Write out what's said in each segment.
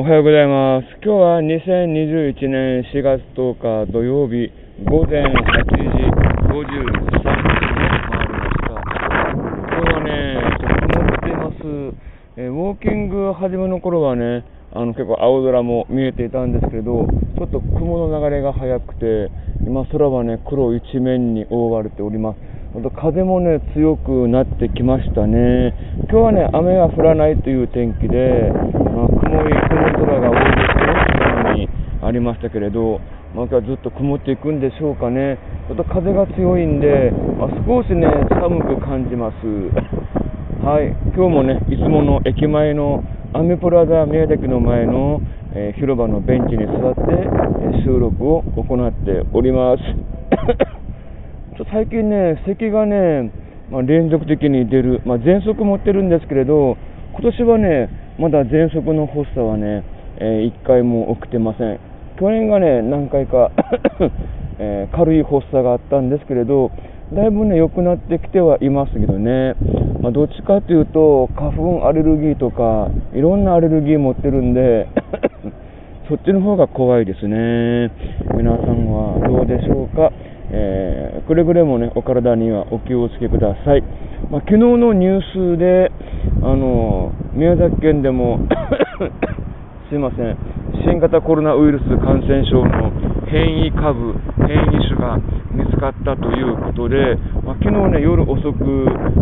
おはようございます。今日は2021年4月10日土曜日午前8時53分を回りました。今日はね、ちょっと曇っています。えーウォーキング始めの頃はね、あの結構青空も見えていたんですけれど、ちょっと雲の流れが速くて、今空はね、黒一面に覆われております。風もね、強くなってきましたね。今日はね、雨が降らないという天気で、まあ、曇り、雲空が多いですね、にありましたけれど、まあ、今日はずっと曇っていくんでしょうかね。ちょっと風が強いんで、まあ、少しね、寒く感じます。はい、今日もね、いつもの駅前のアメプラザ宮崎の前の、えー広場のベンチに座って、え収録を行っております。最近ね、咳がね、まあ、連続的に出る、まあ、喘息持ってるんですけれど、今年はね、まだ喘息の発作はね、え1回も起きてません。去年がね、何回か、えー軽い発作があったんですけれど、だいぶね、良くなってきてはいますけどね、まあ、どっちかというと、花粉アレルギーとか、いろんなアレルギー持ってるんで、そっちの方が怖いですね。皆さんはどうでしょうか？えーくれぐれもね、お体にはお気をつけください。まあ、昨日のニュースで、あの、宮崎県でも、すいません、新型コロナウイルス感染症の変異株、変異種が見つかったということで、まあ、昨日ね、夜遅く、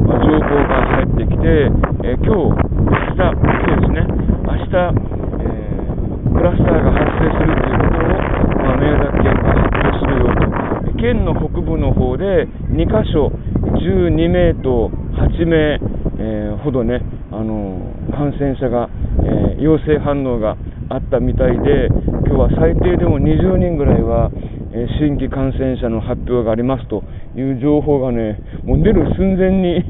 まあ情報が入ってきて、えー今日、明日、今日ですね、明日、えークラスターが発生するということを、まあ、宮崎。県の北部の方で2箇所、12名と8名、えーほどね、あのー感染者が、えー陽性反応があったみたいで、今日は最低でも20人ぐらいは、え新規感染者の発表がありますという情報がね、もう出る寸前に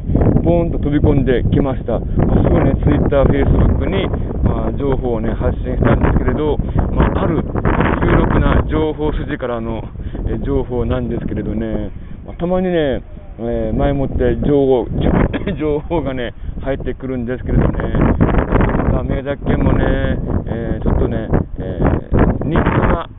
ボーンと飛び込んできました。すぐね、ツイッター、フェイスブックに、まあ、情報をね、発信したんですけれど、まあ、ある有力な情報筋からの、情報なんですけれどね、またまにね、えー前もって情報 情報がね、入ってくるんですけれどね、まあ宮崎県もね、えーちょっとね、えー日課が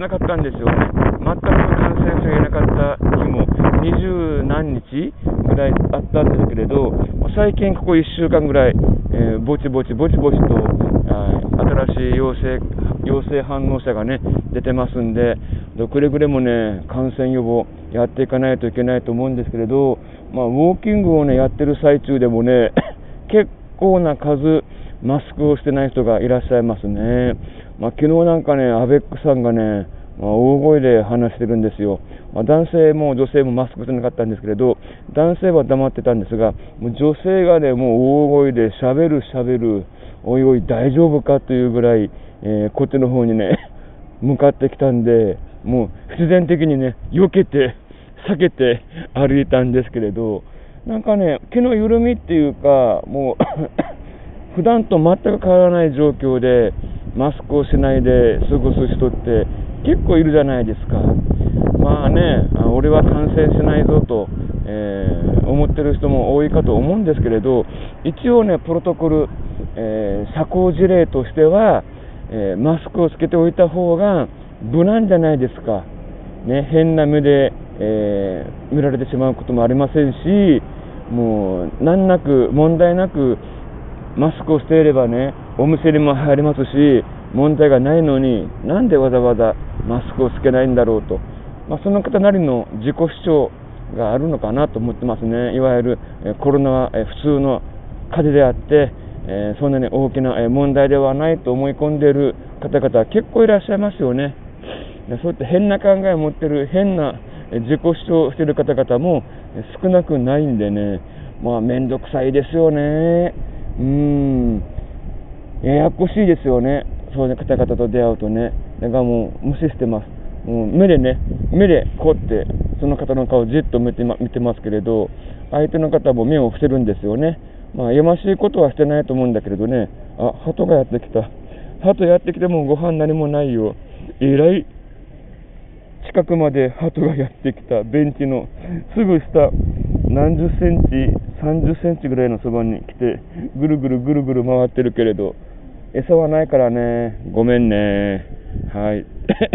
なかったんですよ。全く感染者がいなかった日も二十何日ぐらいあったんですけれど、最近ここ1週間ぐらい、えーぼちぼちぼちぼちと、新しい陽性陽性反応者がね、出てますんで、くれぐれもね、感染予防やっていかないといけないと思うんですけれど、まあ、ウォーキングをね、やってる最中でもね、結構な数、マスクをしてない人がいらっしゃいますね。まあ、昨日なんかね、アベックさんがね、まあ、大声で話してるんですよ。まあ、男性も女性もマスクしてなかったんですけれど、男性は黙ってたんですが、もう女性がね、もう大声で喋る喋る、おいおい大丈夫かというぐらい、えーこっちの方にね、向かってきたんで、もう必然的にね、避けて、避けて歩いたんですけれど、なんかね、気の緩みっていうか、もう 普段と全く変わらない状況で、マスクをしないで過ごす人って結構いるじゃないですか。まあね、俺は感染しないぞと、えー思ってる人も多いかと思うんですけれど、一応ね、プロトコル、えー社交辞令としては、えーマスクをつけておいた方が無難じゃないですか。ね、変な目で、え見られてしまうこともありませんし、もう、難なく、問題なく、マスクをしていればね、お店にも入れますし、問題がないのに、なんでわざわざマスクをつけないんだろうと、まあ、その方なりの自己主張があるのかなと思ってますね。いわゆる、コロナは、普通の風邪であって、えそんなに大きな、問題ではないと思い込んでいる方々結構いらっしゃいますよね。そういった変な考えを持ってる変な自己主張している方々も少なくないんでね、まあ面倒くさいですよね。うん。ややこしいですよね。そういう方々と出会うとね。だからもう無視してます。もう目でね、目でこうって、その方の顔をじっと見て,、ま、見てますけれど、相手の方も目を伏せるんですよね。まあ、やましいことはしてないと思うんだけれどね、あ、鳩がやってきた。鳩やってきてもご飯何もないよ。えらい近くまで鳩がやってきたベンチのすぐ下何十センチ30センチぐらいのそばに来てぐるぐるぐるぐる回ってるけれど餌はないからね、ごめんね。はい。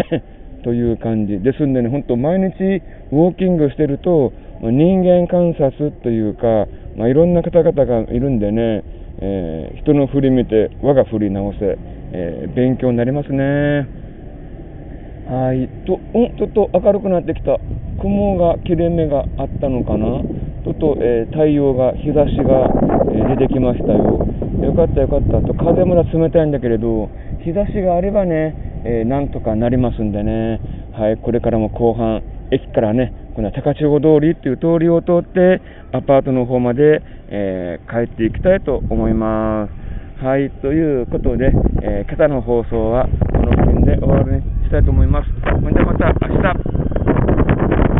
という感じ。ですんでね、本当毎日ウォーキングしてると、人間観察というか、まあ、いろんな方々がいるんでね、えー、人の振り見て我が振り直せ、えー、勉強になりますね。はい。と、うん、ちょっと明るくなってきた。雲が切れ目があったのかなちょっと、えー、太陽が、日差しが、え出てきましたよ。よかったよかった。と、風もだ冷たいんだけれど、日差しがあればね、えなんとかなりますんでね。はい。これからも後半、駅からね、この高千穂通りっていう通りを通って、アパートの方まで、えー、帰っていきたいと思います。はい、ということで、えー、今朝の放送はこの辺で終わりにしたいと思います。それではまた明日。